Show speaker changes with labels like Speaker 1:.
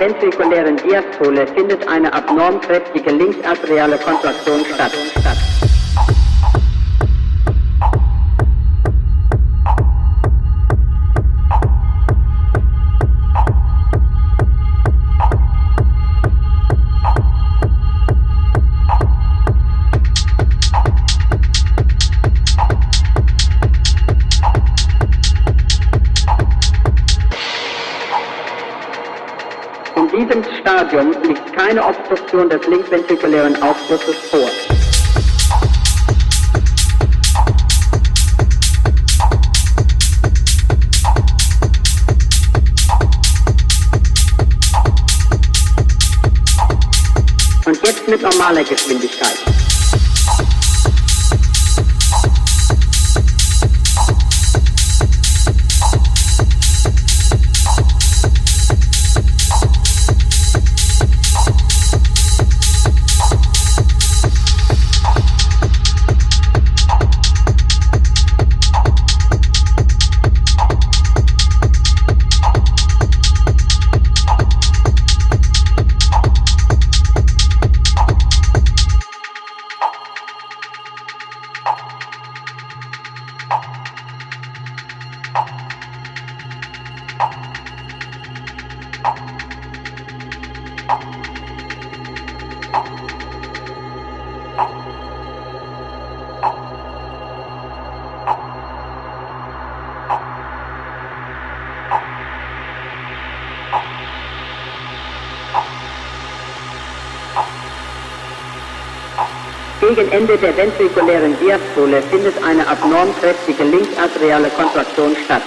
Speaker 1: Ventrikulären Diastole findet eine abnorm kräftige linksarteriale Kontraktion statt. Linksventrikulären Aufschlusses vor. Und jetzt mit normaler Geschwindigkeit. Ende der ventrikulären Diastole findet eine abnorm kräftige linksarteriale Kontraktion statt.